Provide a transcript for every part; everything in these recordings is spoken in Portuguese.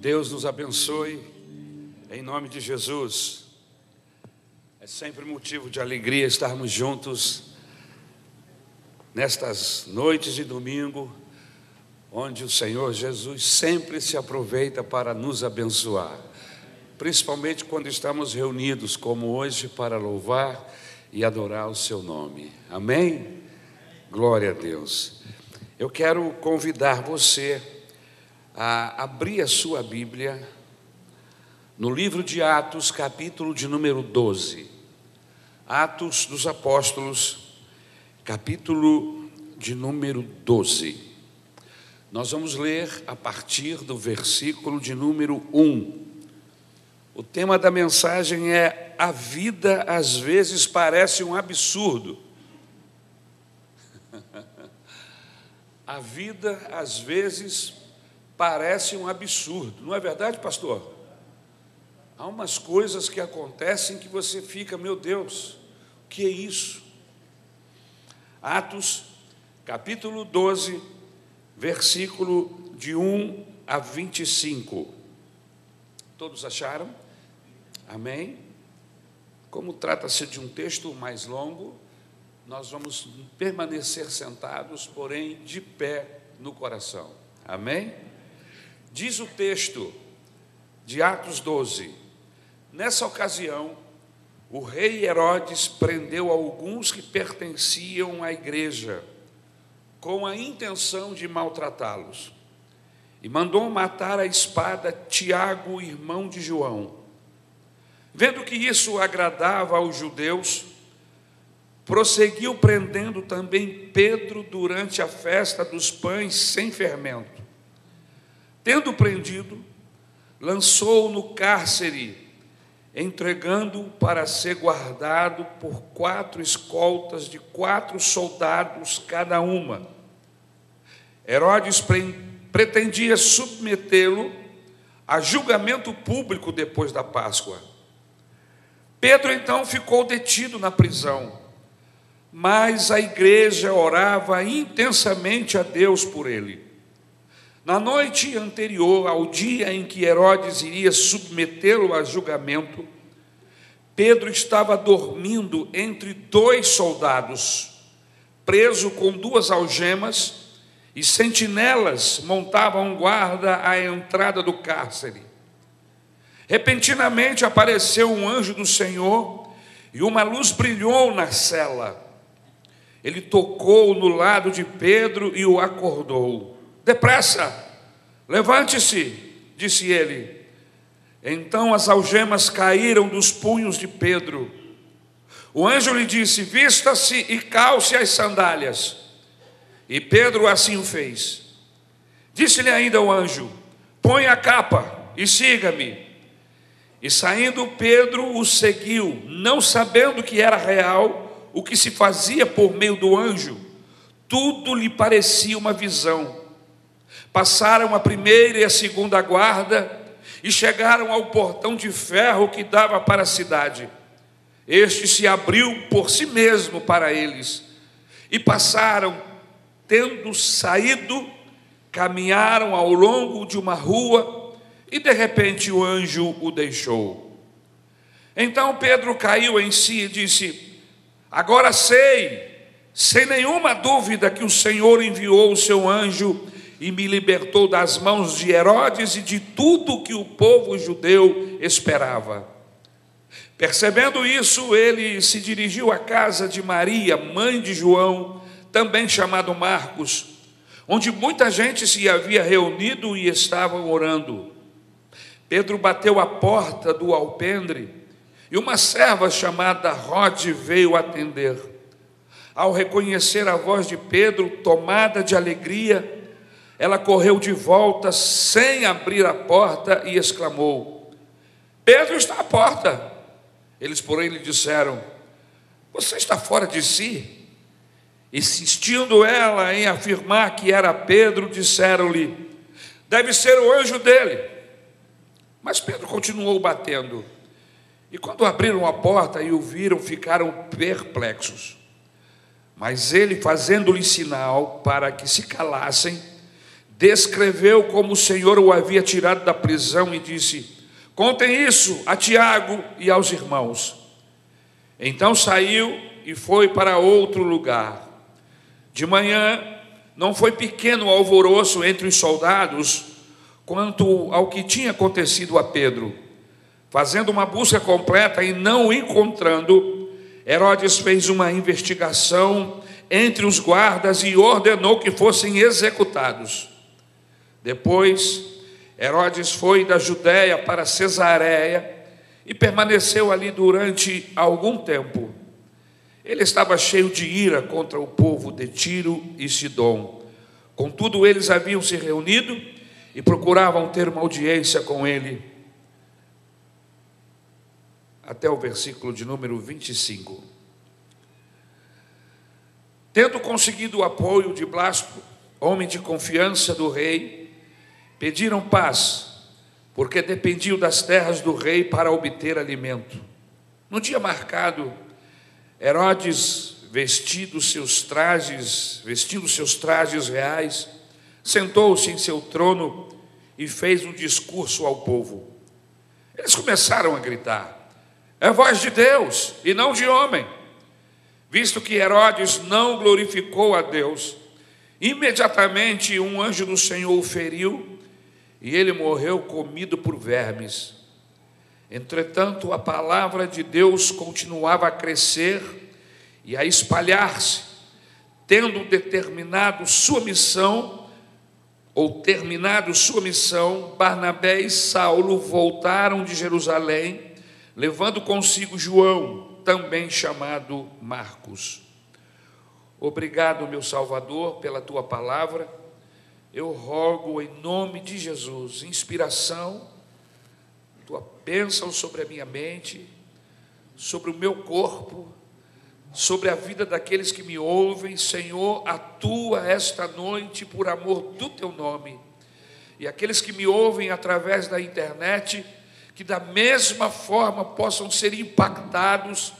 Deus nos abençoe, em nome de Jesus. É sempre motivo de alegria estarmos juntos nestas noites de domingo, onde o Senhor Jesus sempre se aproveita para nos abençoar, principalmente quando estamos reunidos, como hoje, para louvar e adorar o Seu nome. Amém? Glória a Deus. Eu quero convidar você a abrir a sua Bíblia no livro de Atos, capítulo de número 12. Atos dos Apóstolos, capítulo de número 12. Nós vamos ler a partir do versículo de número 1. O tema da mensagem é: A vida às vezes parece um absurdo. a vida às vezes parece um absurdo, não é verdade, pastor? Há umas coisas que acontecem que você fica, meu Deus, o que é isso? Atos, capítulo 12, versículo de 1 a 25. Todos acharam? Amém? Como trata-se de um texto mais longo, nós vamos permanecer sentados, porém de pé no coração. Amém? Diz o texto de Atos 12: Nessa ocasião, o rei Herodes prendeu alguns que pertenciam à igreja, com a intenção de maltratá-los, e mandou matar a espada Tiago, irmão de João. Vendo que isso agradava aos judeus, prosseguiu prendendo também Pedro durante a festa dos pães sem fermento. Tendo prendido, lançou-o no cárcere, entregando-o para ser guardado por quatro escoltas de quatro soldados cada uma. Herodes pretendia submetê-lo a julgamento público depois da Páscoa. Pedro então ficou detido na prisão, mas a igreja orava intensamente a Deus por ele. Na noite anterior ao dia em que Herodes iria submetê-lo a julgamento, Pedro estava dormindo entre dois soldados, preso com duas algemas, e sentinelas montavam guarda à entrada do cárcere. Repentinamente apareceu um anjo do Senhor e uma luz brilhou na cela. Ele tocou no lado de Pedro e o acordou. Depressa, levante-se, disse ele. Então as algemas caíram dos punhos de Pedro. O anjo lhe disse: Vista-se e calce as sandálias. E Pedro assim o fez. Disse-lhe ainda o anjo: Põe a capa e siga-me. E saindo Pedro o seguiu, não sabendo que era real o que se fazia por meio do anjo. Tudo lhe parecia uma visão. Passaram a primeira e a segunda guarda e chegaram ao portão de ferro que dava para a cidade. Este se abriu por si mesmo para eles e passaram, tendo saído, caminharam ao longo de uma rua e de repente o anjo o deixou. Então Pedro caiu em si e disse: Agora sei, sem nenhuma dúvida, que o Senhor enviou o seu anjo e me libertou das mãos de Herodes e de tudo que o povo judeu esperava. Percebendo isso, ele se dirigiu à casa de Maria, mãe de João, também chamado Marcos, onde muita gente se havia reunido e estavam orando. Pedro bateu a porta do alpendre e uma serva chamada Rod veio atender. Ao reconhecer a voz de Pedro, tomada de alegria, ela correu de volta sem abrir a porta e exclamou: Pedro está à porta. Eles, porém, lhe disseram: Você está fora de si? Insistindo ela em afirmar que era Pedro, disseram-lhe: Deve ser o anjo dele. Mas Pedro continuou batendo. E quando abriram a porta e o viram, ficaram perplexos. Mas ele, fazendo-lhe sinal para que se calassem, descreveu como o Senhor o havia tirado da prisão e disse: Contem isso a Tiago e aos irmãos. Então saiu e foi para outro lugar. De manhã, não foi pequeno alvoroço entre os soldados quanto ao que tinha acontecido a Pedro. Fazendo uma busca completa e não o encontrando, Herodes fez uma investigação entre os guardas e ordenou que fossem executados. Depois, Herodes foi da Judéia para Cesareia e permaneceu ali durante algum tempo. Ele estava cheio de ira contra o povo de Tiro e Sidom. Contudo, eles haviam se reunido e procuravam ter uma audiência com ele. Até o versículo de número 25. Tendo conseguido o apoio de Blasto, homem de confiança do rei, pediram paz, porque dependiam das terras do rei para obter alimento. No dia marcado, Herodes, vestido seus trajes, vestindo seus trajes reais, sentou-se em seu trono e fez um discurso ao povo. Eles começaram a gritar: É voz de Deus e não de homem. Visto que Herodes não glorificou a Deus, imediatamente um anjo do Senhor o feriu e ele morreu comido por vermes. Entretanto, a palavra de Deus continuava a crescer e a espalhar-se, tendo determinado sua missão, ou terminado sua missão, Barnabé e Saulo voltaram de Jerusalém, levando consigo João, também chamado Marcos. Obrigado, meu Salvador, pela tua palavra. Eu rogo em nome de Jesus, inspiração, tua bênção sobre a minha mente, sobre o meu corpo, sobre a vida daqueles que me ouvem. Senhor, atua esta noite por amor do teu nome. E aqueles que me ouvem através da internet, que da mesma forma possam ser impactados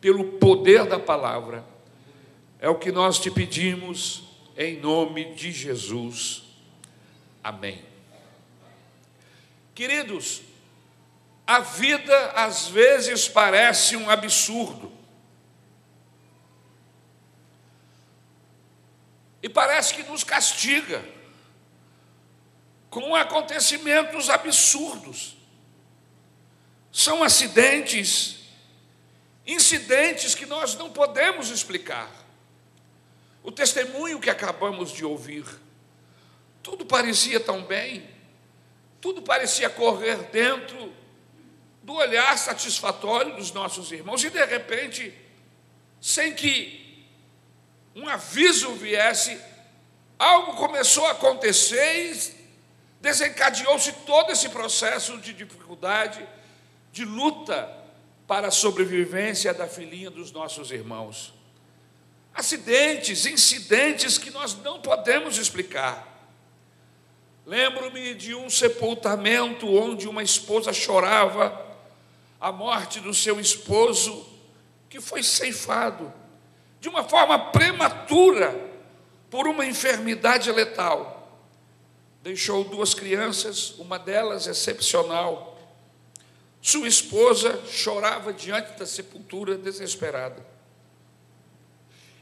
pelo poder da palavra. É o que nós te pedimos em nome de Jesus. Amém. Queridos, a vida às vezes parece um absurdo. E parece que nos castiga com acontecimentos absurdos. São acidentes, incidentes que nós não podemos explicar. O testemunho que acabamos de ouvir, tudo parecia tão bem, tudo parecia correr dentro do olhar satisfatório dos nossos irmãos, e de repente, sem que um aviso viesse, algo começou a acontecer e desencadeou-se todo esse processo de dificuldade, de luta para a sobrevivência da filhinha dos nossos irmãos. Acidentes, incidentes que nós não podemos explicar. Lembro-me de um sepultamento onde uma esposa chorava a morte do seu esposo, que foi ceifado de uma forma prematura por uma enfermidade letal. Deixou duas crianças, uma delas excepcional. Sua esposa chorava diante da sepultura desesperada.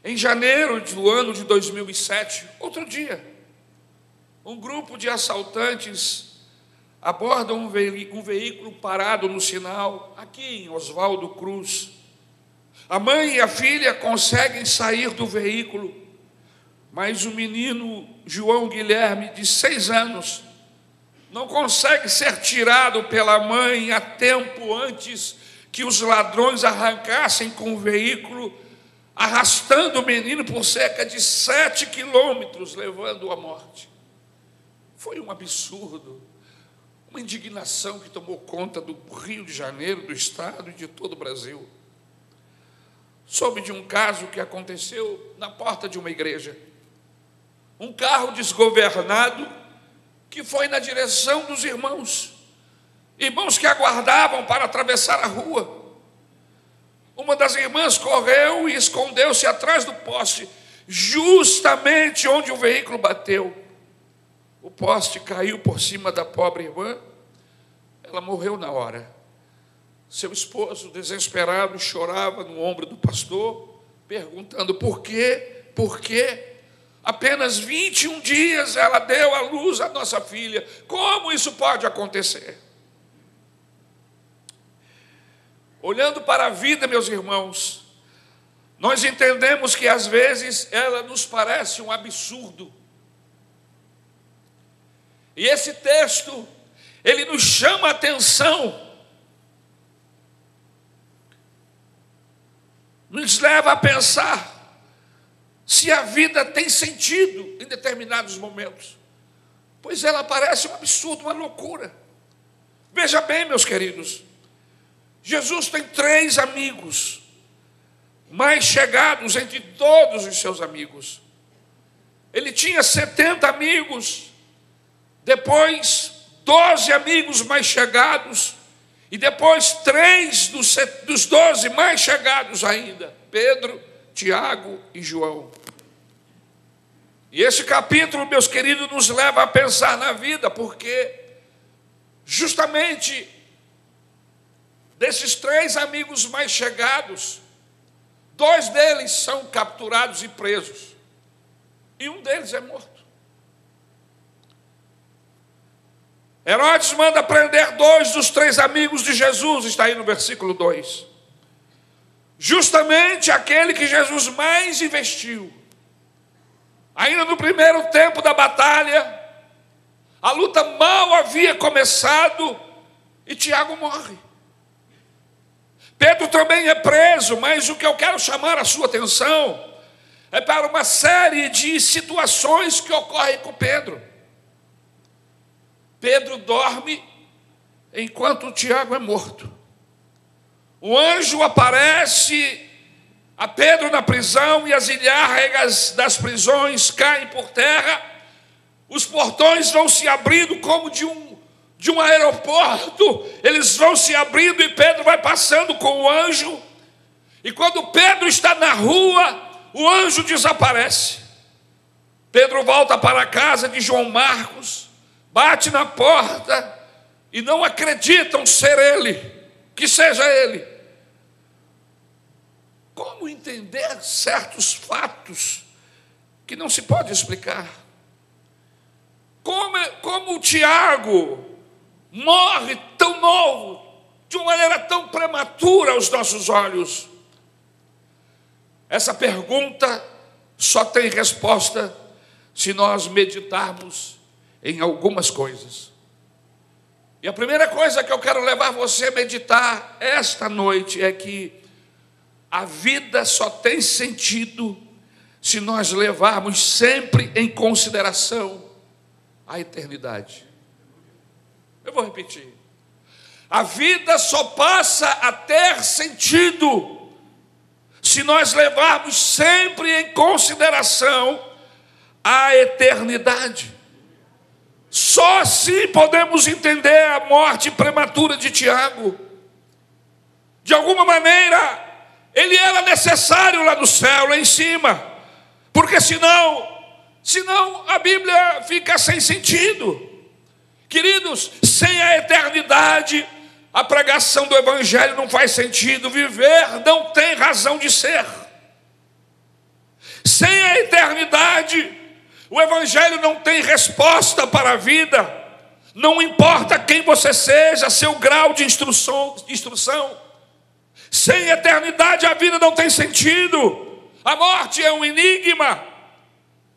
Em janeiro do ano de 2007, outro dia, um grupo de assaltantes aborda um, veículo parado no sinal, aqui em Oswaldo Cruz. A mãe e a filha conseguem sair do veículo, mas o menino João Guilherme, de seis anos, não consegue ser tirado pela mãe a tempo antes que os ladrões arrancassem com o veículo arrastando o menino por cerca de sete quilômetros, levando-o à morte. Foi um absurdo, uma indignação que tomou conta do Rio de Janeiro, do Estado e de todo o Brasil. Soube de um caso que aconteceu na porta de uma igreja. Um carro desgovernado que foi na direção dos irmãos, irmãos que aguardavam para atravessar a rua. Uma das irmãs correu e escondeu-se atrás do poste, justamente onde o veículo bateu. o poste caiu por cima da pobre irmã, ela morreu na hora. Seu esposo, desesperado, chorava no ombro do pastor, perguntando por quê, por quê. Apenas 21 dias ela deu à luz a nossa filha. Como isso pode acontecer? Olhando para a vida, meus irmãos, nós entendemos que às vezes ela nos parece um absurdo. E esse texto, ele nos chama a atenção, nos leva a pensar se a vida tem sentido em determinados momentos. Pois ela parece um absurdo, uma loucura. Veja bem, meus queridos, Jesus tem três amigos, mais chegados entre todos os seus amigos. Ele tinha 70 amigos, depois doze amigos mais chegados, e depois três dos, doze mais chegados ainda: Pedro, Tiago e João. E esse capítulo, meus queridos, nos leva a pensar na vida, porque justamente desses três amigos mais chegados, dois deles são capturados e presos, e um deles é morto. Herodes manda prender dois dos três amigos de Jesus, está aí no versículo 2 justamente aquele que Jesus mais investiu. Ainda no primeiro tempo da batalha, a luta mal havia começado e Tiago morre. Pedro também é preso, mas o que eu quero chamar a sua atenção é para uma série de situações que ocorrem com Pedro. Pedro dorme enquanto Tiago é morto. O anjo aparece a Pedro na prisão e as ilhargas das prisões caem por terra. Os portões vão se abrindo como de um, de um aeroporto, eles vão se abrindo e Pedro vai passando com o anjo. E quando Pedro está na rua, o anjo desaparece. Pedro volta para a casa de João Marcos, bate na porta e não acreditam ser ele que seja ele. Como entender certos fatos que não se pode explicar? Como, como o Tiago morre tão novo, de uma maneira tão prematura aos nossos olhos? Essa pergunta só tem resposta se nós meditarmos em algumas coisas. E a primeira coisa que eu quero levar você a meditar esta noite é que a vida só tem sentido se nós levarmos sempre em consideração a eternidade. Eu vou repetir. A vida só passa a ter sentido se nós levarmos sempre em consideração a eternidade. Só assim podemos entender a morte prematura de Tiago. De alguma maneira, ele era necessário lá no céu, lá em cima, porque senão, senão a Bíblia fica sem sentido. Queridos, sem a eternidade, a pregação do Evangelho não faz sentido, viver não tem razão de ser. Sem a eternidade, o Evangelho não tem resposta para a vida, não importa quem você seja, seu grau de instrução, instrução. Sem eternidade a vida não tem sentido, a morte é um enigma,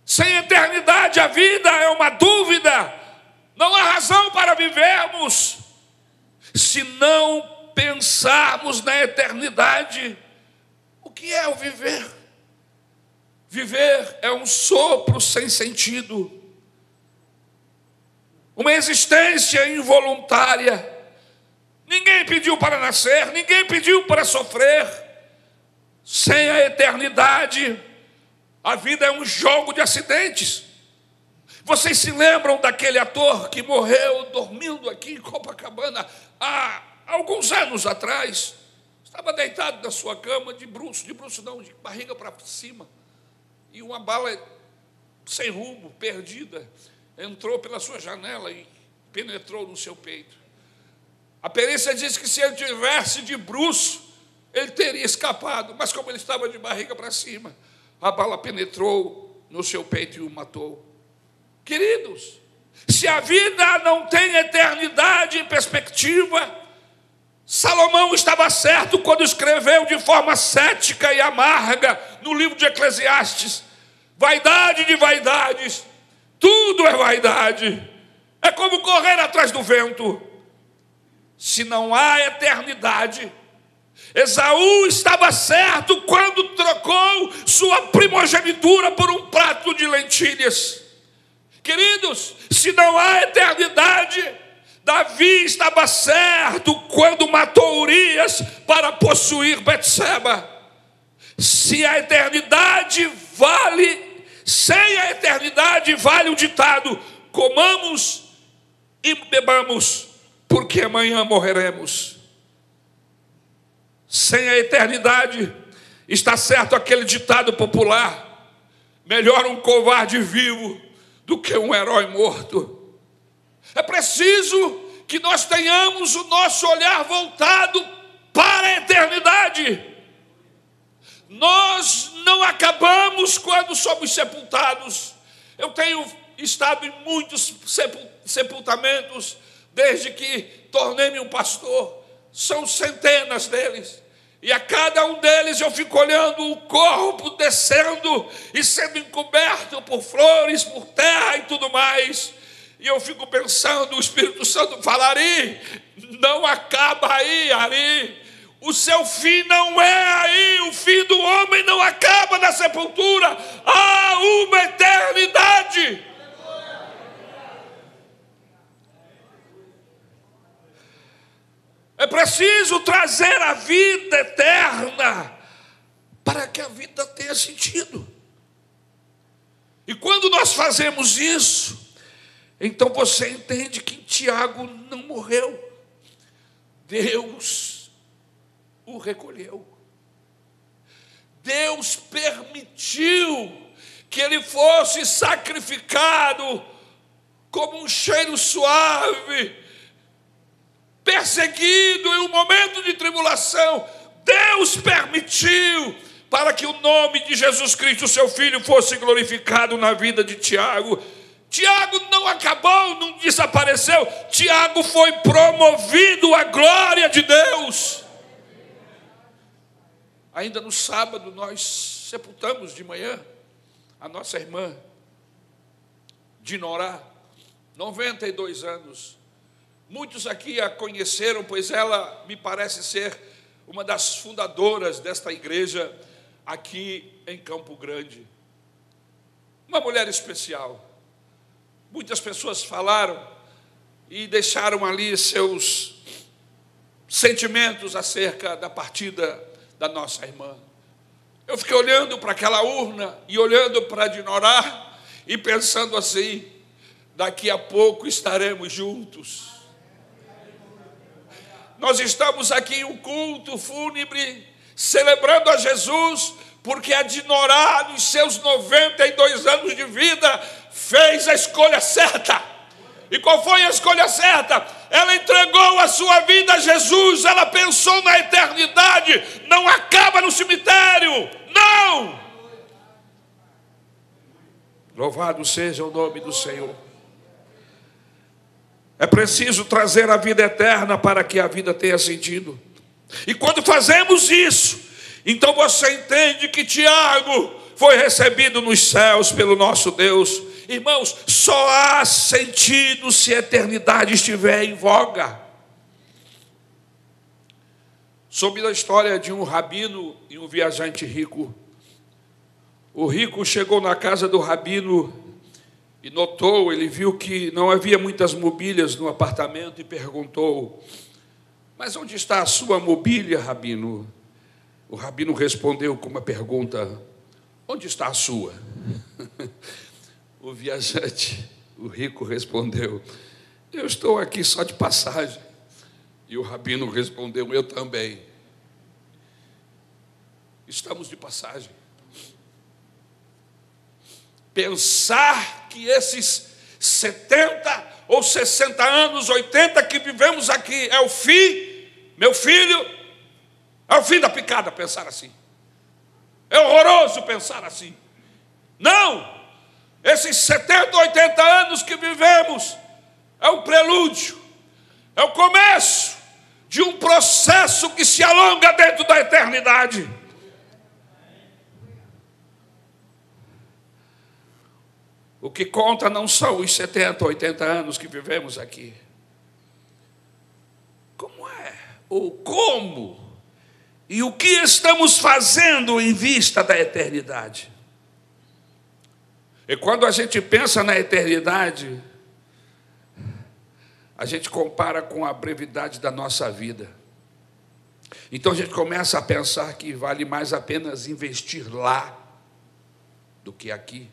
sem eternidade a vida é uma dúvida, não há razão para vivermos se não pensarmos na eternidade. O que é o viver? Viver é um sopro sem sentido, uma existência involuntária. Ninguém pediu para nascer, ninguém pediu para sofrer. Sem a eternidade, a vida é um jogo de acidentes. Vocês se lembram daquele ator que morreu dormindo aqui em Copacabana há alguns anos atrás? Estava deitado na sua cama, de bruxo, de bruxo não, de barriga para cima e uma bala sem rumo, perdida. entrou pela sua janela e penetrou no seu peito. A perícia diz que se ele tivesse de bruço, ele teria escapado, mas como ele estava de barriga para cima, a bala penetrou no seu peito e o matou. Queridos, se a vida não tem eternidade em perspectiva, Salomão estava certo quando escreveu de forma cética e amarga no livro de Eclesiastes: vaidade de vaidades, tudo é vaidade, é como correr atrás do vento. Se não há eternidade, Esaú estava certo quando trocou sua primogenitura por um prato de lentilhas. Queridos, se não há eternidade, Davi estava certo quando matou Urias para possuir Betseba. Se a eternidade vale, sem a eternidade vale o ditado: comamos e bebamos, porque amanhã morreremos. Sem a eternidade, está certo aquele ditado popular: melhor um covarde vivo do que um herói morto. É preciso que nós tenhamos o nosso olhar voltado para a eternidade. Nós não acabamos quando somos sepultados. Eu tenho estado em muitos sepultamentos desde que tornei-me um pastor. São centenas deles. E a cada um deles eu fico olhando o corpo descendo e sendo encoberto por flores, por terra e tudo mais. E eu fico pensando, o Espírito Santo fala, Ari, não acaba aí, Ari. O seu fim não é aí, o fim do homem não acaba na sepultura, há uma eternidade. É preciso trazer a vida eterna para que a vida tenha sentido. E quando nós fazemos isso, então você entende que Tiago não morreu. Deus o recolheu. Deus permitiu que ele fosse sacrificado como um cheiro suave, perseguido em um momento de tribulação. Deus permitiu para que o nome de Jesus Cristo, seu Filho, fosse glorificado na vida de Tiago. Tiago não acabou, não desapareceu. Tiago foi promovido à glória de Deus. Ainda no sábado nós sepultamos de manhã a nossa irmã Dinorá, 92 anos. Muitos aqui a conheceram, pois ela me parece ser uma das fundadoras desta igreja aqui em Campo Grande. Uma mulher especial Muitas pessoas falaram e deixaram ali seus sentimentos acerca da partida da nossa irmã. Eu fiquei olhando para aquela urna e olhando para Dinorá e pensando assim: daqui a pouco estaremos juntos. Nós estamos aqui em um culto fúnebre, celebrando a Jesus, porque a Dinorá, nos seus 92 anos de vida, fez a escolha certa. E qual foi a escolha certa? Ela entregou a sua vida a Jesus, ela pensou na eternidade, não acaba no cemitério, não! Louvado seja o nome do Senhor. É preciso trazer a vida eterna para que a vida tenha sentido. E quando fazemos isso, então você entende que Tiago foi recebido nos céus pelo nosso Deus Irmãos, só há sentido se a eternidade estiver em voga. Soube da história de um rabino e um viajante rico. O rico chegou na casa do rabino e notou, ele viu que não havia muitas mobílias no apartamento e perguntou: Mas onde está a sua mobília, rabino? O rabino respondeu com uma pergunta: Onde está a sua? O viajante, o rico, respondeu: Eu estou aqui só de passagem. E o rabino respondeu: Eu também. Estamos de passagem. Pensar que esses 70 ou 60 anos, 80 que vivemos aqui, é o fim, meu filho, é o fim da picada pensar assim. É horroroso pensar assim. Não! Esses 70, 80 anos que vivemos é o prelúdio, é o começo de um processo que se alonga dentro da eternidade. O que conta não são os 70, 80 anos que vivemos aqui. Como é? Ou como? E o que estamos fazendo em vista da eternidade? E quando a gente pensa na eternidade, a gente compara com a brevidade da nossa vida. Então a gente começa a pensar que vale mais apenas investir lá do que aqui.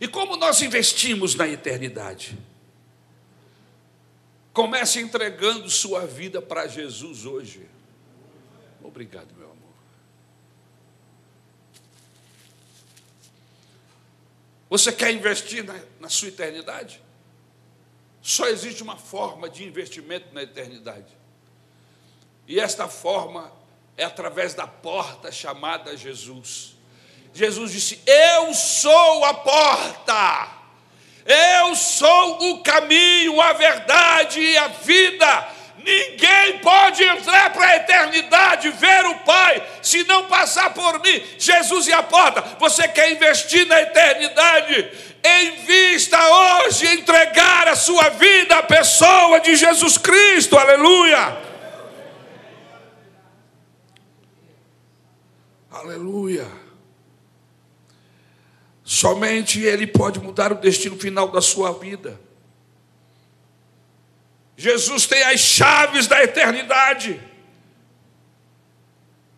E como nós investimos na eternidade? Comece entregando sua vida para Jesus hoje. Obrigado, meu amor. Você quer investir na, na sua eternidade? Só existe uma forma de investimento na eternidade. E esta forma é através da porta chamada Jesus. Jesus disse: Eu sou a porta, eu sou o caminho, a verdade e a vida. Ninguém pode entrar para a eternidade, ver o Pai, se não passar por mim. Jesus e a porta. Você quer investir na eternidade? Invista hoje entregar a sua vida à pessoa de Jesus Cristo. Aleluia. Aleluia. Somente Ele pode mudar o destino final da sua vida. Jesus tem as chaves da eternidade.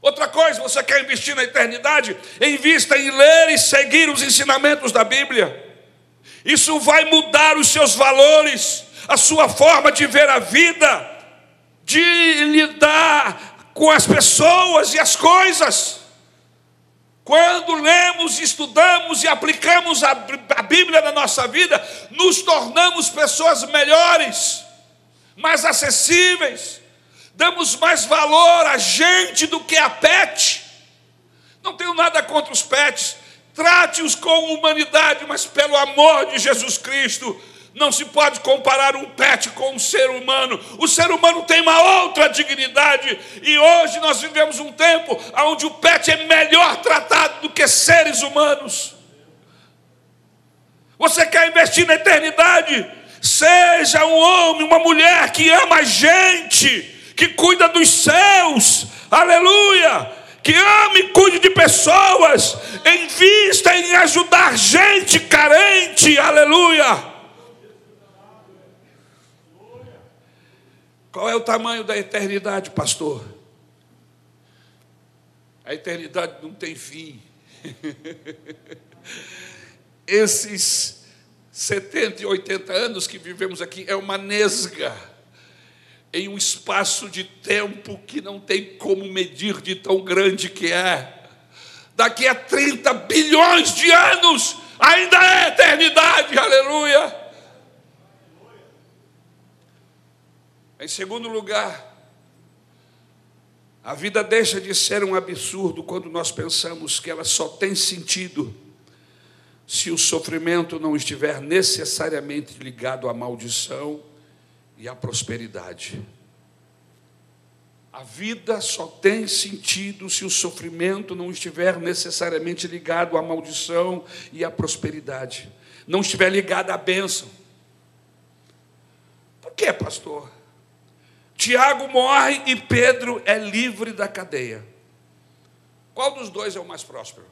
Outra coisa, você quer investir na eternidade? Invista em ler e seguir os ensinamentos da Bíblia. Isso vai mudar os seus valores, a sua forma de ver a vida, de lidar com as pessoas e as coisas. Quando lemos, estudamos e aplicamos a, Bíblia na nossa vida, nos tornamos pessoas melhores, mais acessíveis, damos mais valor a gente do que a pet. Não tenho nada contra os pets, trate-os com humanidade, mas pelo amor de Jesus Cristo, não se pode comparar um pet com um ser humano. O ser humano tem uma outra dignidade. E hoje nós vivemos um tempo onde o pet é melhor tratado do que seres humanos. Você quer investir na eternidade? Seja um homem, uma mulher que ama a gente, que cuida dos céus. Aleluia! que ame e cuide de pessoas, invista em ajudar gente carente, aleluia. Qual é o tamanho da eternidade, pastor? A eternidade não tem fim. Esses 70 e 80 anos que vivemos aqui é uma nesga em um espaço de tempo que não tem como medir de tão grande que é. Daqui a 30 bilhões de anos ainda é eternidade, aleluia. Em segundo lugar, a vida deixa de ser um absurdo quando nós pensamos que ela só tem sentido se o sofrimento não estiver necessariamente ligado à maldição e à prosperidade. A vida só tem sentido se o sofrimento não estiver necessariamente ligado à maldição e à prosperidade, não estiver ligado à bênção. Por que, pastor? Tiago morre e Pedro é livre da cadeia. Qual dos dois é o mais próspero?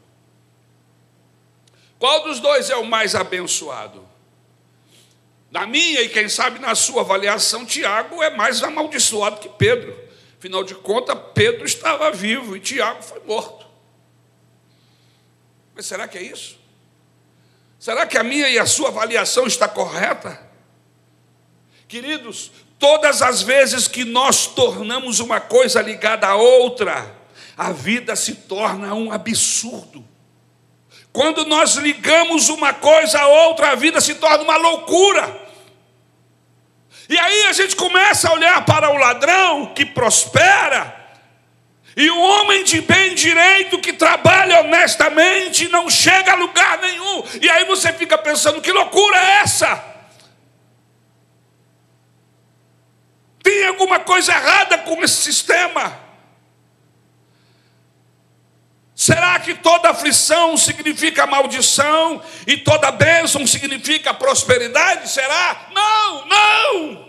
Qual dos dois é o mais abençoado? Na minha e quem sabe na sua avaliação, Tiago é mais amaldiçoado que Pedro. Afinal de contas, Pedro estava vivo e Tiago foi morto. Mas será que é isso? Será que a minha e a sua avaliação está correta? Queridos, Todas as vezes que nós tornamos uma coisa ligada à outra, a vida se torna um absurdo. Quando nós ligamos uma coisa a outra, a vida se torna uma loucura. E aí a gente começa a olhar para o ladrão que prospera, e o homem de bem direito que trabalha honestamente não chega a lugar nenhum. E aí você fica pensando: que loucura é essa? Tem alguma coisa errada com esse sistema? Será que toda aflição significa maldição e toda bênção significa prosperidade? Será? Não, não!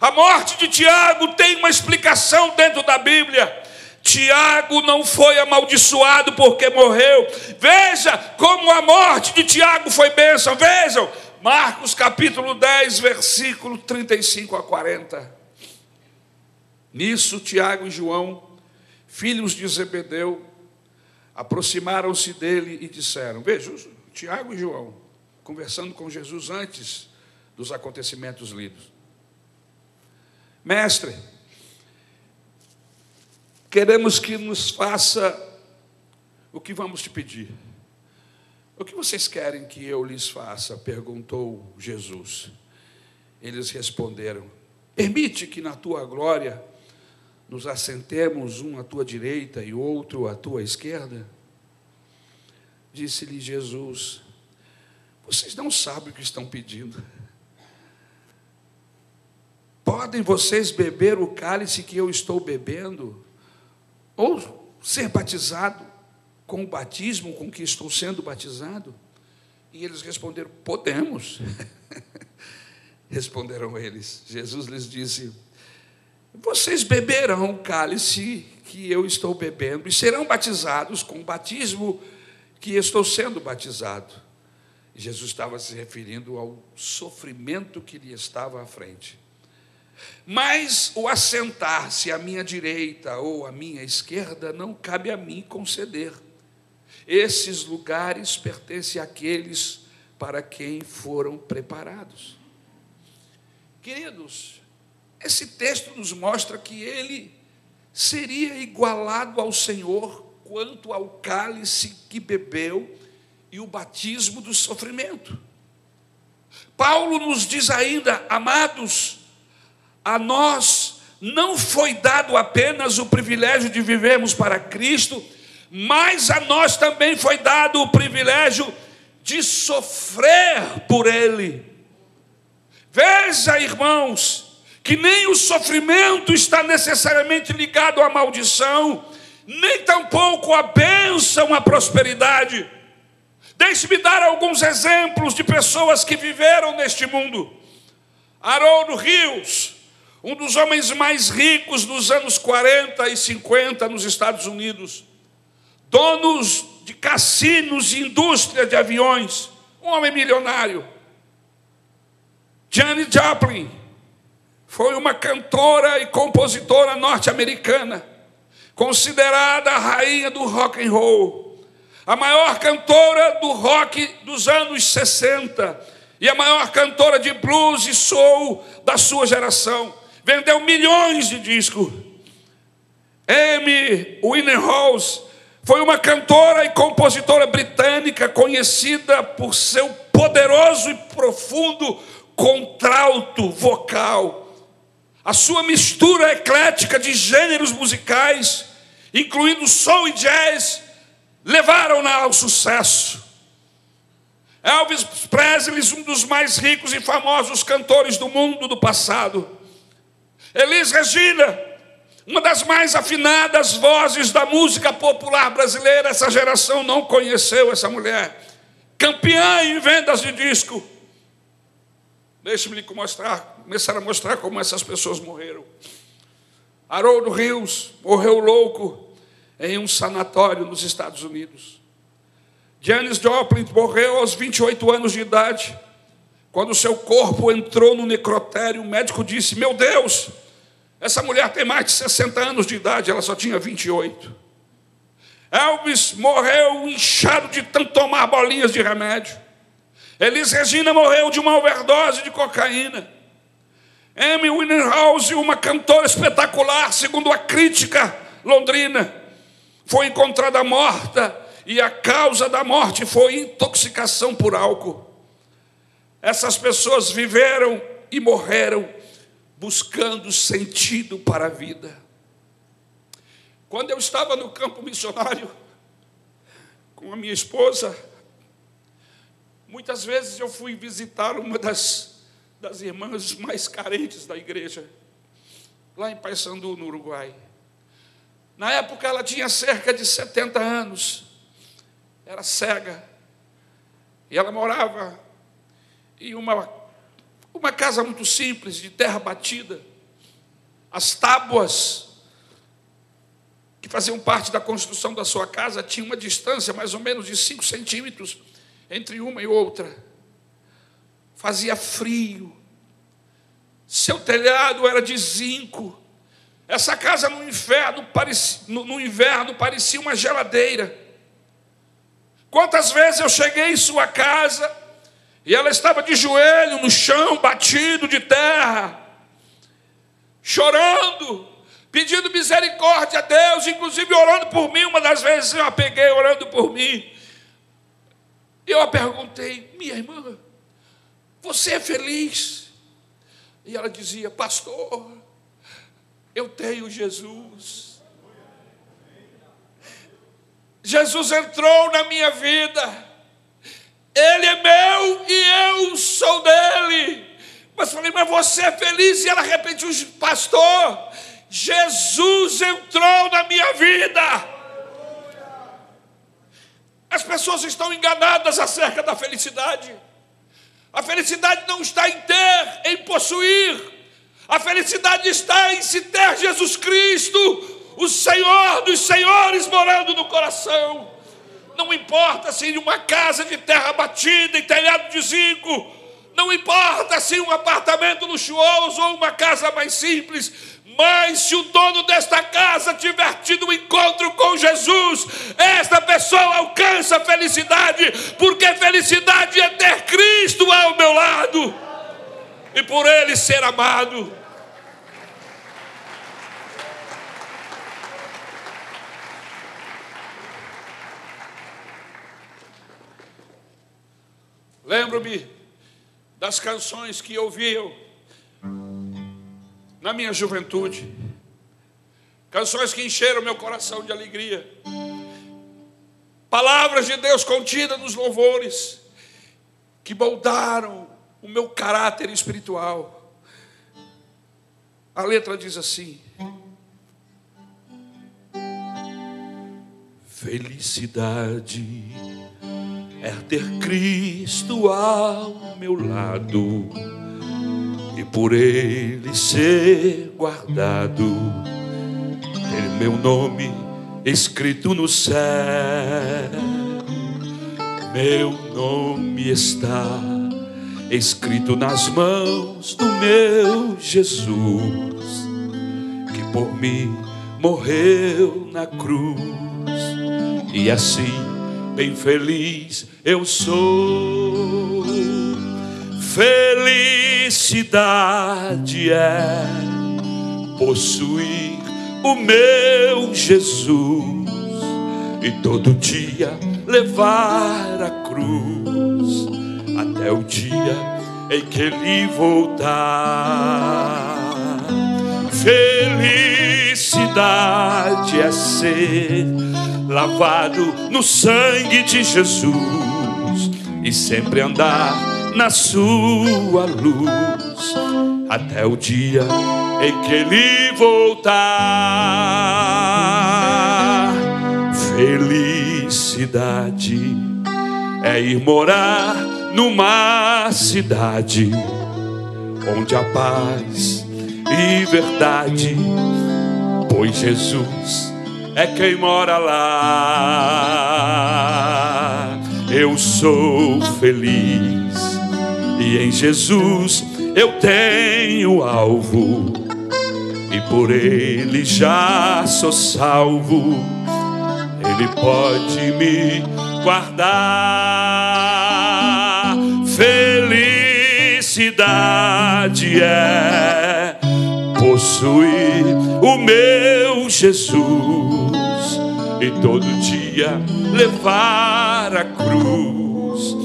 A morte de Tiago tem uma explicação dentro da Bíblia. Tiago não foi amaldiçoado porque morreu. Veja como a morte de Tiago foi bênção. Vejam, Marcos capítulo 10, versículo 35 a 40. Nisso, Tiago e João, filhos de Zebedeu, aproximaram-se dele e disseram: Veja, Tiago e João, conversando com Jesus antes dos acontecimentos lidos. Mestre, queremos que nos faça o que vamos te pedir. O que vocês querem que eu lhes faça? perguntou Jesus. Eles responderam: Permite que na tua glória nos assentemos um à tua direita e outro à tua esquerda? Disse-lhe Jesus: Vocês não sabem o que estão pedindo. Podem vocês beber o cálice que eu estou bebendo? Ou ser batizado com o batismo com que estou sendo batizado? E eles responderam: Podemos. Responderam eles. Jesus lhes disse: vocês beberão o cálice que eu estou bebendo e serão batizados com o batismo que estou sendo batizado. Jesus estava se referindo ao sofrimento que lhe estava à frente. Mas o assentar-se à minha direita ou à minha esquerda não cabe a mim conceder. Esses lugares pertencem àqueles para quem foram preparados. Queridos, esse texto nos mostra que ele seria igualado ao Senhor quanto ao cálice que bebeu e o batismo do sofrimento. Paulo nos diz ainda, amados, a nós não foi dado apenas o privilégio de vivermos para Cristo, mas a nós também foi dado o privilégio de sofrer por Ele. Veja, irmãos, que nem o sofrimento está necessariamente ligado à maldição, nem tampouco a bênção, a prosperidade. Deixe-me dar alguns exemplos de pessoas que viveram neste mundo. Haroldo Rios, um dos homens mais ricos dos anos 40 e 50 nos Estados Unidos, donos de cassinos e indústria de aviões, um homem milionário. Janis Joplin, foi uma cantora e compositora norte-americana, considerada a rainha do rock and roll, a maior cantora do rock dos anos 60 e a maior cantora de blues e soul da sua geração. Vendeu milhões de discos. Amy Winehouse foi uma cantora e compositora britânica conhecida por seu poderoso e profundo contralto vocal a sua mistura eclética de gêneros musicais, incluindo soul e jazz, levaram-na ao sucesso. Elvis Presley, um dos mais ricos e famosos cantores do mundo do passado. Elis Regina, uma das mais afinadas vozes da música popular brasileira. Essa geração não conheceu essa mulher. Campeã em vendas de disco. Deixe-me mostrar começaram a mostrar como essas pessoas morreram. Haroldo Rios morreu louco em um sanatório nos Estados Unidos. Janis Joplin morreu aos 28 anos de idade. Quando seu corpo entrou no necrotério, o médico disse: Meu Deus, essa mulher tem mais de 60 anos de idade, ela só tinha 28. Elvis morreu inchado de tanto tomar bolinhas de remédio. Elis Regina morreu de uma overdose de cocaína. Amy Winehouse, uma cantora espetacular, segundo a crítica londrina, foi encontrada morta e a causa da morte foi intoxicação por álcool. Essas pessoas viveram e morreram buscando sentido para a vida. Quando eu estava no campo missionário com a minha esposa, muitas vezes eu fui visitar uma das, das irmãs mais carentes da igreja, lá em Paysandu, no Uruguai. Na época ela tinha cerca de 70 anos, era cega, e ela morava em uma, uma casa muito simples, de terra batida. As tábuas que faziam parte da construção da sua casa tinham uma distância mais ou menos de 5 centímetros entre uma e outra. Fazia frio. Seu telhado era de zinco. Essa casa no inverno, parecia, no, no inverno parecia uma geladeira. Quantas vezes eu cheguei em sua casa e ela estava de joelho no chão, batido de terra, chorando, pedindo misericórdia a Deus, inclusive orando por mim. Uma das vezes eu a peguei orando por mim. Eu a perguntei, minha irmã, você é feliz? E ela dizia, pastor, eu tenho Jesus. Jesus entrou na minha vida. Ele é meu e eu sou dele. Mas falei, mas você é feliz? E ela repetiu, pastor, Jesus entrou na minha vida. As pessoas estão enganadas acerca da felicidade. A felicidade não está em ter, em possuir. A felicidade está em se ter Jesus Cristo, o Senhor dos Senhores, morando no coração. Não importa se uma casa de terra batida e telhado de zinco, não importa se um apartamento luxuoso ou uma casa mais simples, mas se o dono desta casa tiver tido um encontro com Jesus, esta pessoa alcança felicidade, porque felicidade é ter Cristo ao meu lado e por Ele ser amado. Lembro-me das canções que ouviam na minha juventude, canções que encheram meu coração de alegria, palavras de Deus contidas nos louvores, que moldaram o meu caráter espiritual. A letra diz assim: Felicidade é ter Cristo ao meu lado e por Ele ser guardado, ter meu nome escrito no céu, meu nome está escrito nas mãos do meu Jesus, que por mim morreu na cruz, e assim, bem feliz eu sou. Felicidade é possuir o meu Jesus e todo dia levar a cruz até o dia em que ele voltar. Felicidade é ser lavado no sangue de Jesus e sempre andar na sua luz até o dia em que ele voltar. Felicidade é ir morar numa cidade onde há paz e verdade, pois Jesus é quem mora lá. Eu sou feliz e em Jesus eu tenho alvo, e por Ele já sou salvo. Ele pode me guardar. Felicidade é possuir o meu Jesus e todo dia levar a cruz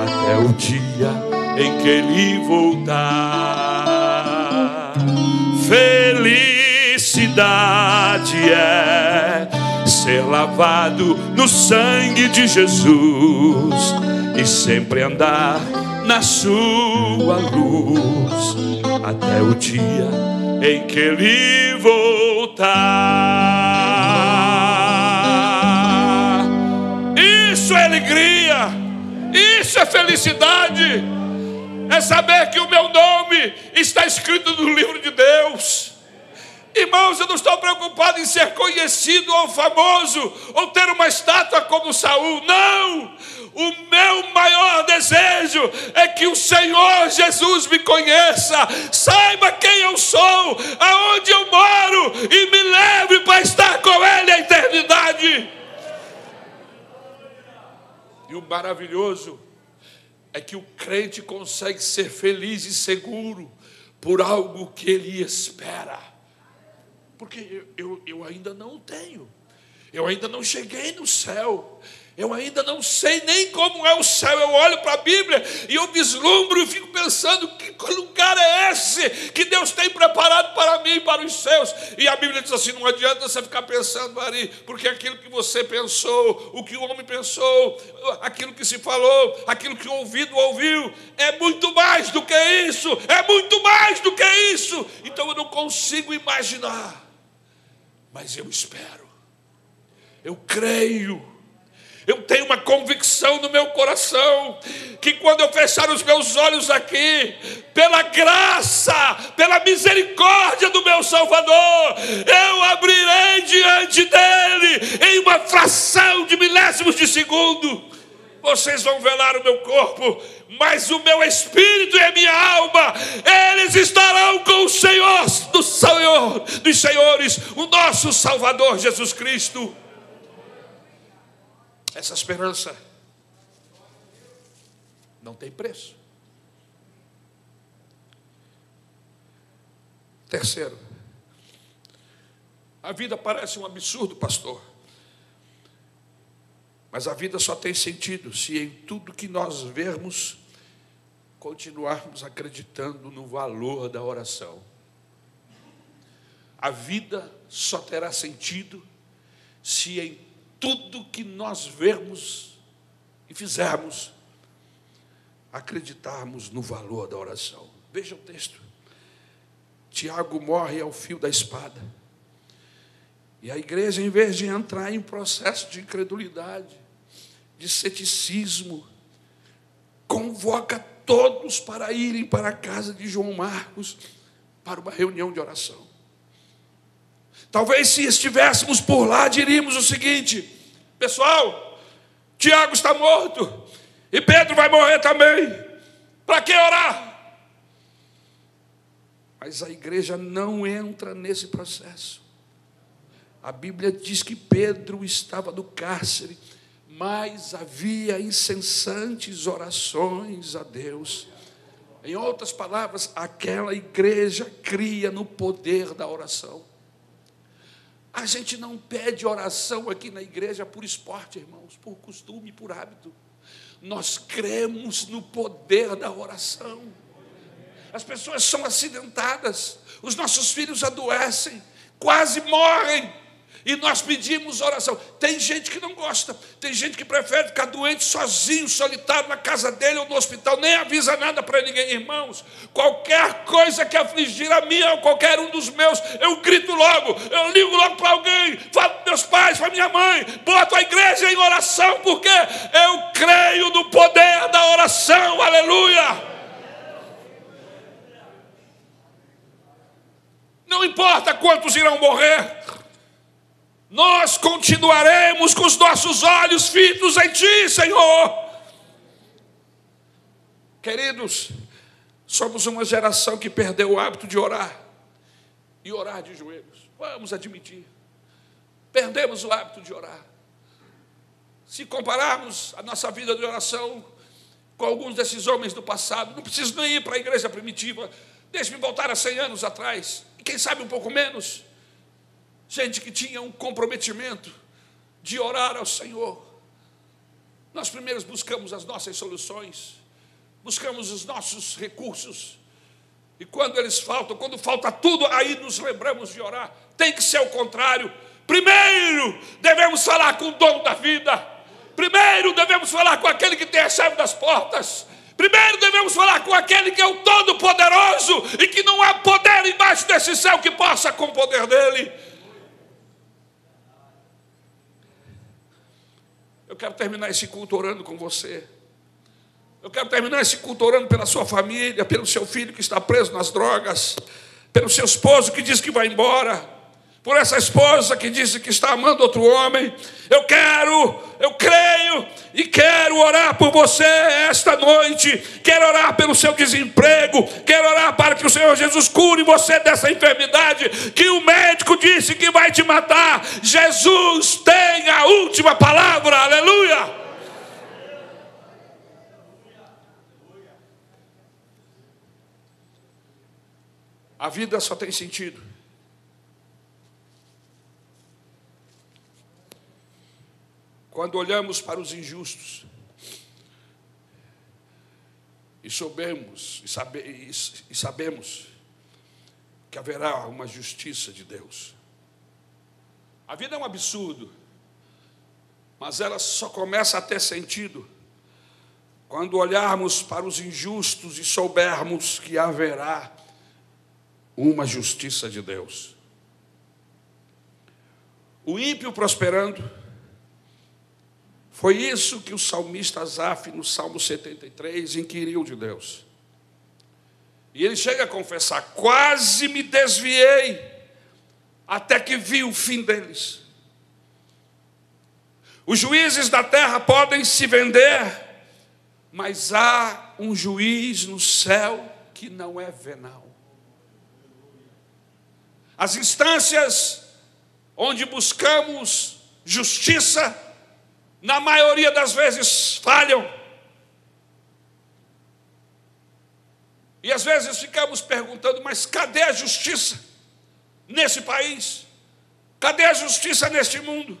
até o dia em que ele voltar. Felicidade é ser lavado no sangue de Jesus e sempre andar na sua luz até o dia em que ele voltar. Isso é alegria, isso é felicidade, é saber que o meu nome está escrito no livro de Deus. Irmãos, eu não estou preocupado em ser conhecido ou famoso, ou ter uma estátua como Saul. Não! O meu maior desejo é que o Senhor Jesus me conheça, saiba quem eu sou, aonde eu moro e me leve para estar com Ele a eternidade. E o maravilhoso é que o crente consegue ser feliz e seguro por algo que ele espera. Porque eu, eu, eu ainda não tenho, eu ainda não cheguei no céu, eu ainda não sei nem como é o céu. Eu olho para a Bíblia e eu vislumbro e fico pensando: que lugar é esse que Deus tem preparado para mim e para os seus? E a Bíblia diz assim: não adianta você ficar pensando, Ari, porque aquilo que você pensou, o que o homem pensou, aquilo que se falou, aquilo que o ouvido ouviu, é muito mais do que isso, é muito mais do que isso. Então eu não consigo imaginar, mas eu espero, eu creio eu tenho uma convicção no meu coração que quando eu fechar os meus olhos aqui, pela graça, pela misericórdia do meu Salvador, eu abrirei diante dele em uma fração de milésimos de segundo. Vocês vão velar o meu corpo, mas o meu espírito e a minha alma, eles estarão com o Senhor, do Senhor, dos senhores, o nosso Salvador Jesus Cristo essa esperança não tem preço. Terceiro, a vida parece um absurdo, pastor. Mas a vida só tem sentido se em tudo que nós vermos continuarmos acreditando no valor da oração. A vida só terá sentido se em tudo que nós vermos e fizermos, acreditarmos no valor da oração. Veja o texto. Tiago morre ao fio da espada. E a igreja, em vez de entrar em processo de incredulidade, de ceticismo, convoca todos para irem para a casa de João Marcos para uma reunião de oração. Talvez se estivéssemos por lá, diríamos o seguinte: pessoal, Tiago está morto e Pedro vai morrer também. Para que orar? Mas a igreja não entra nesse processo. A Bíblia diz que Pedro estava no cárcere, mas havia incessantes orações a Deus. Em outras palavras, aquela igreja cria no poder da oração. A gente não pede oração aqui na igreja por esporte, irmãos, por costume, por hábito. Nós cremos no poder da oração. As pessoas são acidentadas, os nossos filhos adoecem, quase morrem e nós pedimos oração. Tem gente que não gosta, tem gente que prefere ficar doente sozinho, solitário na casa dele ou no hospital, nem avisa nada para ninguém, irmãos. Qualquer coisa que afligir a mim ou qualquer um dos meus, eu grito logo, eu ligo logo para alguém, falo para meus pais, para minha mãe, boto a igreja em oração, porque eu creio no poder da oração, aleluia. Não importa quantos irão morrer, nós continuaremos com os nossos olhos fitos em Ti, Senhor. Queridos, somos uma geração que perdeu o hábito de orar e orar de joelhos. Vamos admitir. Perdemos o hábito de orar. Se compararmos a nossa vida de oração com alguns desses homens do passado, não preciso nem ir para a igreja primitiva, deixe-me voltar a 100 anos atrás, quem sabe um pouco menos gente que tinha um comprometimento de orar ao Senhor. Nós primeiros buscamos as nossas soluções, buscamos os nossos recursos, e quando eles faltam, quando falta tudo, aí nos lembramos de orar. Tem que ser o contrário. Primeiro, devemos falar com o dono da vida. Primeiro, devemos falar com aquele que tem a chave das portas. Primeiro devemos falar com aquele que é o Todo-Poderoso e que não há poder embaixo desse céu que possa com o poder dele. Eu quero terminar esse culto orando com você. Eu quero terminar esse culto orando pela sua família, pelo seu filho que está preso nas drogas, pelo seu esposo que diz que vai embora por essa esposa que disse que está amando outro homem. Eu quero, eu creio e quero orar por você esta noite. Quero orar pelo seu desemprego. Quero orar para que o Senhor Jesus cure você dessa enfermidade que o médico disse que vai te matar. Jesus tem a última palavra. Aleluia. A vida só tem sentido Quando olhamos para os injustos e soubemos e, sabe, e sabemos que haverá uma justiça de Deus. A vida é um absurdo, mas ela só começa a ter sentido quando olharmos para os injustos e soubermos que haverá uma justiça de Deus. O ímpio prosperando, foi isso que o salmista Asaf, no Salmo 73, inquiriu de Deus. E ele chega a confessar: quase me desviei, até que vi o fim deles. Os juízes da terra podem se vender, mas há um juiz no céu que não é venal. As instâncias onde buscamos justiça, na maioria das vezes falham. E às vezes ficamos perguntando, mas cadê a justiça nesse país? Cadê a justiça neste mundo?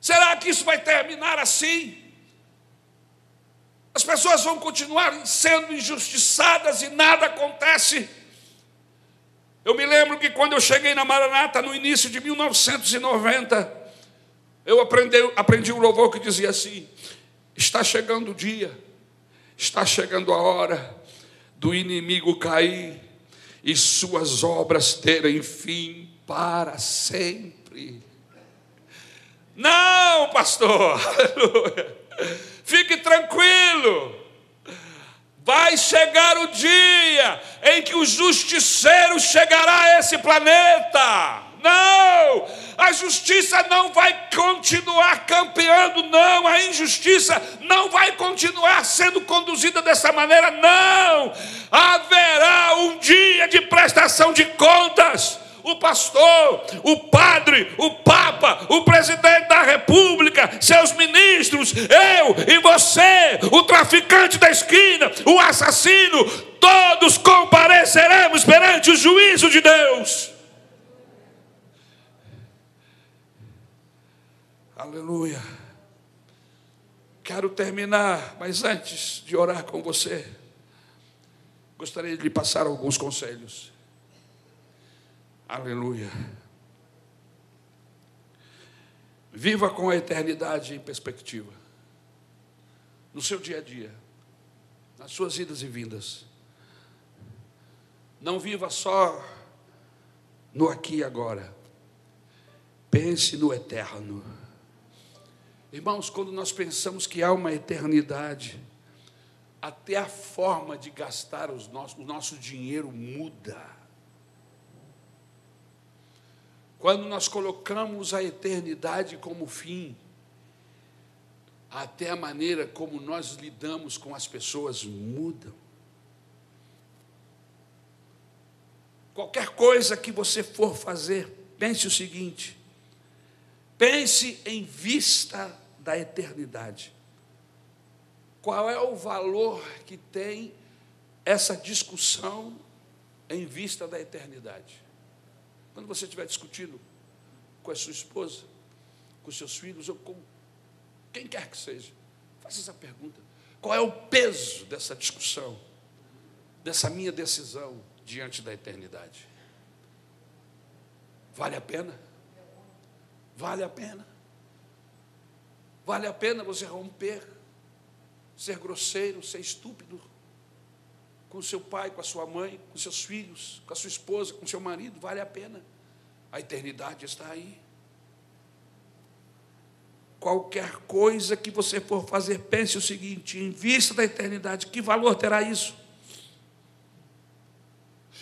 Será que isso vai terminar assim? As pessoas vão continuar sendo injustiçadas e nada acontece. Eu me lembro que quando eu cheguei na Maranata no início de 1990, eu aprendi, aprendi um louvor que dizia assim: está chegando o dia, está chegando a hora do inimigo cair e suas obras terem fim para sempre. Não, pastor, aleluia. Fique tranquilo. Vai chegar o dia em que o justiceiro chegará a esse planeta. Não! A justiça não vai continuar campeando, não. A injustiça não vai continuar sendo conduzida dessa maneira, não. Haverá um dia de prestação de contas o pastor, o padre, o papa, o presidente da república, seus ministros, eu e você, o traficante da esquina, o assassino, todos compareceremos perante o juízo de Deus. Aleluia. Quero terminar, mas antes de orar com você, gostaria de lhe passar alguns conselhos. Aleluia. Viva com a eternidade em perspectiva. No seu dia a dia, nas suas idas e vindas. Não viva só no aqui e agora. Pense no eterno. Irmãos, quando nós pensamos que há uma eternidade, até a forma de gastar os nossos, o nosso dinheiro muda. Quando nós colocamos a eternidade como fim, até a maneira como nós lidamos com as pessoas muda. Qualquer coisa que você for fazer, pense o seguinte: pense em vista da eternidade. Qual é o valor que tem essa discussão em vista da eternidade? Quando você estiver discutindo com a sua esposa, com seus filhos ou com quem quer que seja. Faça essa pergunta. Qual é o peso dessa discussão, dessa minha decisão diante da eternidade? Vale a pena? Vale a pena? Vale a pena você romper, ser grosseiro, ser estúpido com seu pai, com a sua mãe, com seus filhos, com a sua esposa, com seu marido? Vale a pena. A eternidade está aí. Qualquer coisa que você for fazer, pense o seguinte: em vista da eternidade, que valor terá isso?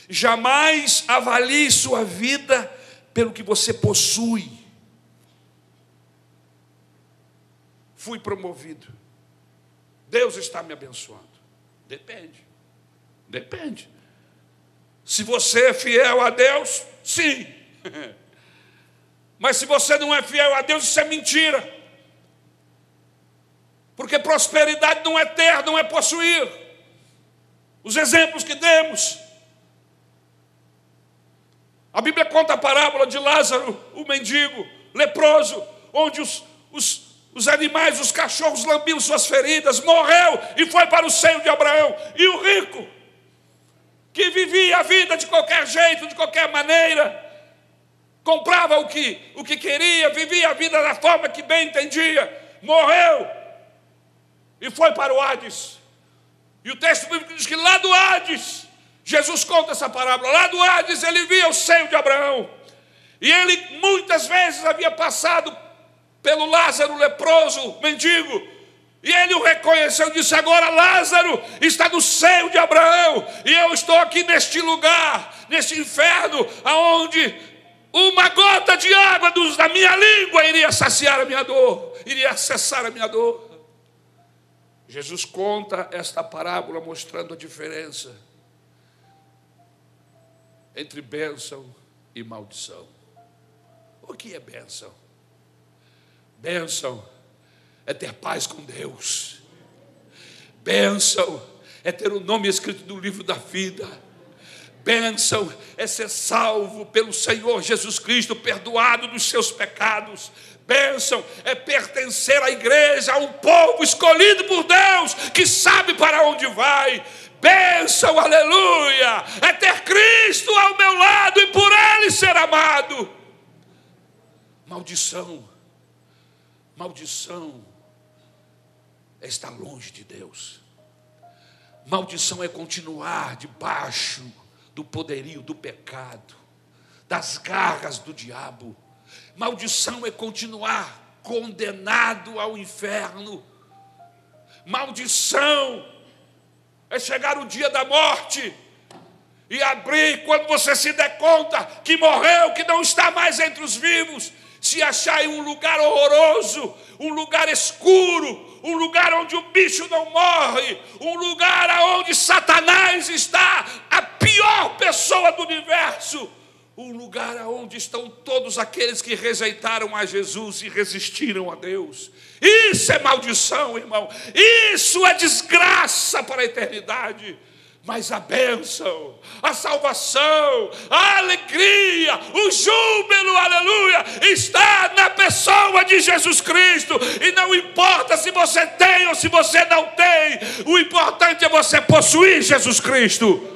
Jamais avalie sua vida pelo que você possui. Fui promovido. Deus está me abençoando. Depende. Depende. Se você é fiel a Deus, sim. Mas se você não é fiel a Deus, isso é mentira. Porque prosperidade não é ter, não é possuir. Os exemplos que demos. A Bíblia conta a parábola de Lázaro, o mendigo, leproso, onde os, os, os animais, os cachorros lambiam suas feridas, morreu e foi para o seio de Abraão. E o rico, que vivia a vida de qualquer jeito, de qualquer maneira, comprava o que, o que queria, vivia a vida da forma que bem entendia, morreu e foi para o Hades. E o texto bíblico diz que lá do Hades, Jesus conta essa parábola, lá do Hades ele via o seio de Abraão. E ele muitas vezes havia passado pelo Lázaro leproso, mendigo, e ele o reconheceu e disse: Agora Lázaro está no seio de Abraão, e eu estou aqui neste lugar, neste inferno, aonde uma gota de água da minha língua iria saciar a minha dor, iria cessar a minha dor. Jesus conta esta parábola mostrando a diferença entre bênção e maldição. O que é bênção? Bênção é ter paz com Deus. Bênção é ter o nome escrito no livro da vida. Bênção é ser salvo pelo Senhor Jesus Cristo, perdoado dos seus pecados bênção é pertencer à igreja, a um povo escolhido por Deus, que sabe para onde vai. Bênção, aleluia, é ter Cristo ao meu lado e por Ele ser amado. Maldição, maldição é estar longe de Deus. Maldição é continuar debaixo do poderio do pecado, das garras do diabo. Maldição é continuar condenado ao inferno. Maldição é chegar o dia da morte e abrir quando você se der conta que morreu, que não está mais entre os vivos, se achar em um lugar horroroso, um lugar escuro, um lugar onde o bicho não morre, um lugar onde Satanás está, a pior pessoa do universo um lugar onde estão todos aqueles que rejeitaram a Jesus e resistiram a Deus. Isso é maldição, irmão. Isso é desgraça para a eternidade. Mas a bênção, a salvação, a alegria, o júbilo, aleluia, está na pessoa de Jesus Cristo. E não importa se você tem ou se você não tem, o importante é você possuir Jesus Cristo.